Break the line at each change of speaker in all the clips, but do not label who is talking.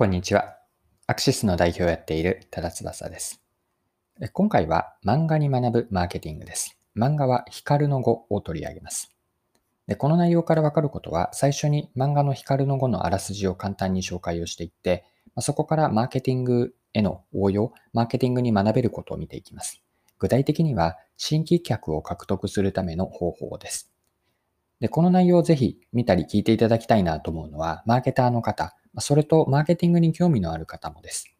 こんにちは。アクシスの代表をやっている多田翼です。今回は漫画に学ぶマーケティングです。漫画は光の語を取り上げます。でこの内容からわかることは、最初に漫画の光の語のあらすじを簡単に紹介をしていって、そこからマーケティングへの応用、マーケティングに学べることを見ていきます。具体的には、新規客を獲得するための方法です。で、この内容をぜひ見たり聞いていただきたいなと思うのは、マーケターの方、それとマーケティングに興味のある方もです。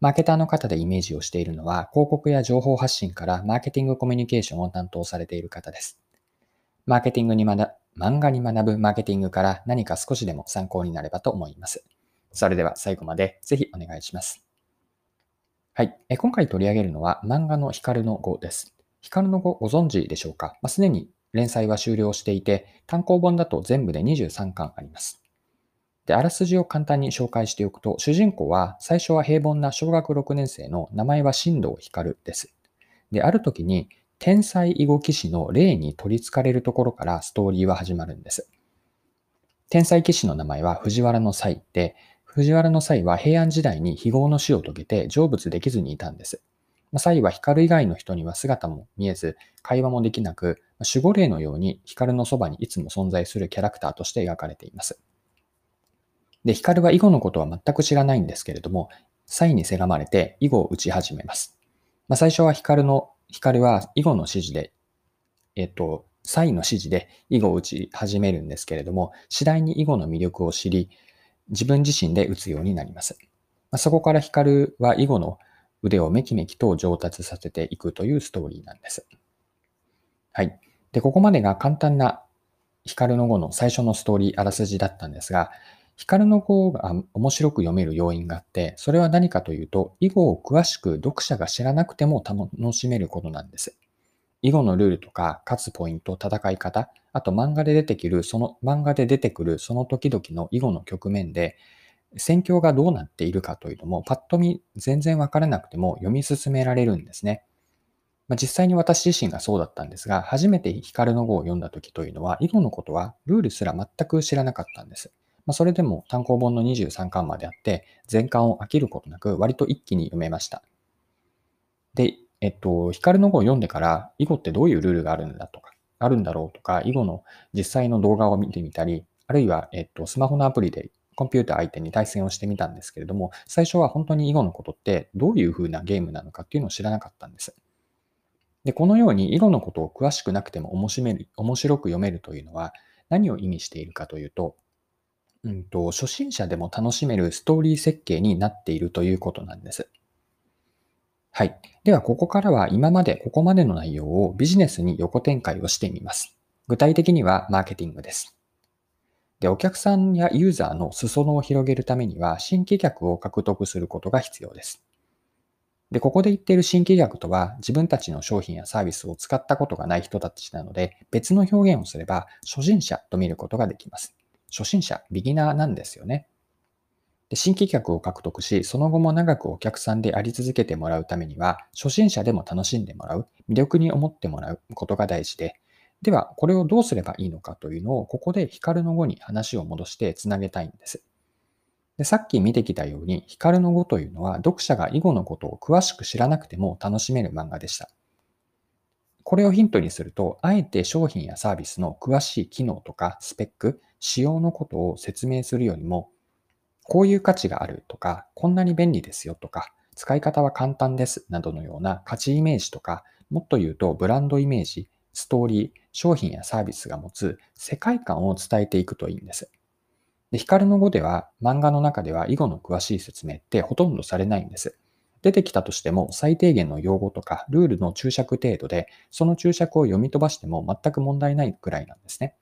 マーケターの方でイメージをしているのは、広告や情報発信からマーケティングコミュニケーションを担当されている方です。マーケティングに学漫画に学ぶマーケティングから何か少しでも参考になればと思います。それでは最後までぜひお願いします。はい。え今回取り上げるのは漫画の光の語です。光の語ご存知でしょうか？すで、まあ、に連載は終了していて、単行本だと全部で23巻あります。で、あらすじを簡単に紹介しておくと、主人公は最初は平凡な小学6年生の名前は新藤光です。で、ある時に天才囲碁棋士の霊に取り憑かれるところからストーリーは始まるんです。天才棋士の名前は藤原の際で、藤原の際は平安時代に非業の死を遂げて成仏できずにいたんです。際は光以外の人には姿も見えず、会話もできなく、守護霊のように光のそばにいつも存在するキャラクターとして描かれています。で、ヒカルは囲碁のことは全く知らないんですけれども、サイにせがまれて囲碁を打ち始めます。まあ、最初はヒカルの、ヒカルは囲碁の指示で、えっと、サイの指示で囲碁を打ち始めるんですけれども、次第に囲碁の魅力を知り、自分自身で打つようになります。まあ、そこからヒカルは囲碁の腕をめきめきと上達させていくというストーリーなんです。はい。で、ここまでが簡単なヒカルの語の最初のストーリーあらすじだったんですが、ヒカルの語が面白く読める要因があって、それは何かというと、囲碁を詳しく読者が知らなくても楽しめることなんです。囲碁のルールとか、勝つポイント、戦い方、あと漫画で出てくる、その、漫画で出てくるその時々の囲碁の局面で、戦況がどうなっているかというのも、パッと見全然わからなくても読み進められるんですね。まあ、実際に私自身がそうだったんですが、初めてヒカルの語を読んだ時というのは、囲碁のことはルールすら全く知らなかったんです。まあ、それでも単行本の23巻まであって、全巻を飽きることなく割と一気に読めました。で、えっと、ヒカルの語を読んでから、囲碁ってどういうルールがあるんだとか、あるんだろうとか、囲碁の実際の動画を見てみたり、あるいは、えっと、スマホのアプリでコンピューター相手に対戦をしてみたんですけれども、最初は本当に囲碁のことってどういう風なゲームなのかっていうのを知らなかったんです。で、このように囲碁のことを詳しくなくても面白く読めるというのは何を意味しているかというと、うんと、初心者でも楽しめるストーリー設計になっているということなんです。はい。では、ここからは今まで、ここまでの内容をビジネスに横展開をしてみます。具体的にはマーケティングです。で、お客さんやユーザーの裾野を広げるためには、新規客を獲得することが必要です。で、ここで言っている新規客とは、自分たちの商品やサービスを使ったことがない人たちなので、別の表現をすれば、初心者と見ることができます。初心者、ビギナーなんですよね。で新規客を獲得し、その後も長くお客さんであり続けてもらうためには、初心者でも楽しんでもらう、魅力に思ってもらうことが大事で、では、これをどうすればいいのかというのを、ここで光の語に話を戻してつなげたいんです。でさっき見てきたように、光の語というのは、読者が囲碁のことを詳しく知らなくても楽しめる漫画でした。これをヒントにすると、あえて商品やサービスの詳しい機能とかスペック、仕様のことを説明するよりも、こういう価値があるとか、こんなに便利ですよとか、使い方は簡単ですなどのような価値イメージとか、もっと言うとブランドイメージ、ストーリー、商品やサービスが持つ世界観を伝えていくといいんです。で、光の語では漫画の中では囲碁の詳しい説明ってほとんどされないんです。出てきたとしても最低限の用語とかルールの注釈程度で、その注釈を読み飛ばしても全く問題ないくらいなんですね。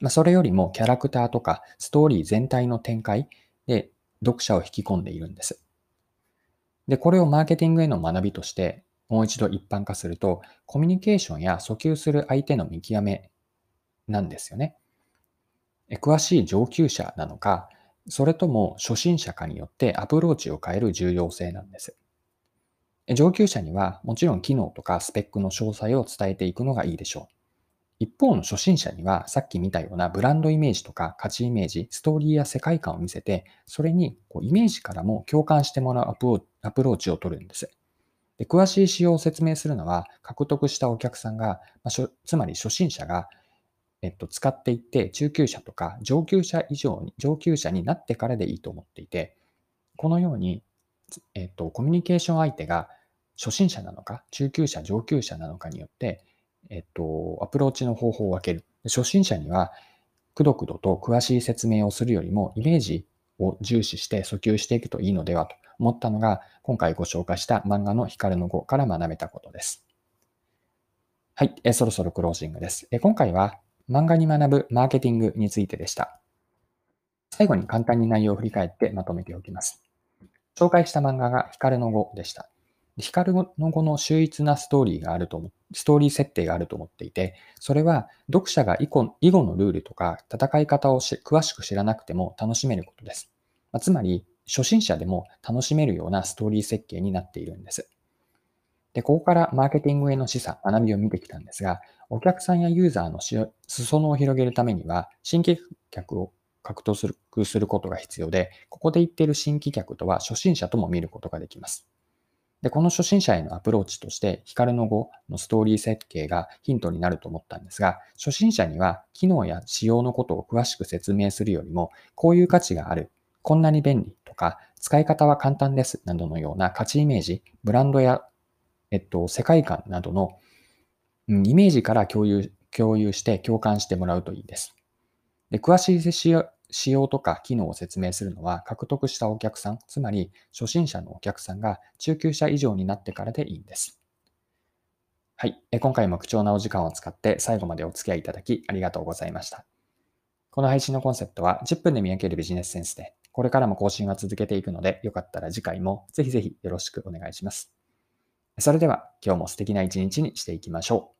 まあ、それよりもキャラクターとかストーリー全体の展開で読者を引き込んでいるんです。で、これをマーケティングへの学びとしてもう一度一般化すると、コミュニケーションや訴求する相手の見極めなんですよね。詳しい上級者なのか、それとも初心者かによってアプローチを変える重要性なんです。上級者にはもちろん機能とかスペックの詳細を伝えていくのがいいでしょう。一方の初心者には、さっき見たようなブランドイメージとか価値イメージ、ストーリーや世界観を見せて、それにこうイメージからも共感してもらうアプロアプローチを取るんです。で詳しい仕様を説明するのは、獲得したお客さんが、まあ、つまり初心者が、えっと、使っていって、中級者とか上級者以上に、上級者になってからでいいと思っていて、このように、えっと、コミュニケーション相手が初心者なのか、中級者、上級者なのかによって、えっと、アプローチの方法を分ける。初心者には、くどくどと詳しい説明をするよりも、イメージを重視して訴求していくといいのではと思ったのが、今回ご紹介した漫画の光の語から学べたことです。はい、えそろそろクロージングです。え今回は漫画に学ぶマーケティングについてでした。最後に簡単に内容を振り返ってまとめておきます。紹介した漫画が光の語でした。光の語の秀逸なストーリーがあると思ストーリー設定があると思っていて、それは読者が囲碁のルールとか戦い方を詳しく知らなくても楽しめることです。まあ、つまり、初心者でも楽しめるようなストーリー設計になっているんです。で、ここからマーケティングへの示唆、学びを見てきたんですが、お客さんやユーザーの裾野を広げるためには、新規客を獲得することが必要で、ここで言っている新規客とは初心者とも見ることができます。で、この初心者へのアプローチとして、光の語のストーリー設計がヒントになると思ったんですが、初心者には機能や仕様のことを詳しく説明するよりも、こういう価値がある、こんなに便利とか、使い方は簡単ですなどのような価値イメージ、ブランドや、えっと、世界観などの、うん、イメージから共有、共有して共感してもらうといいです。で詳しい仕様とか機能を説明するのは獲得したお客さん、つまり初心者のお客さんが中級者以上になってからでいいんです。はい。今回も貴重なお時間を使って最後までお付き合いいただきありがとうございました。この配信のコンセプトは10分で見分けるビジネスセンスで、これからも更新は続けていくので、よかったら次回もぜひぜひよろしくお願いします。それでは今日も素敵な一日にしていきましょう。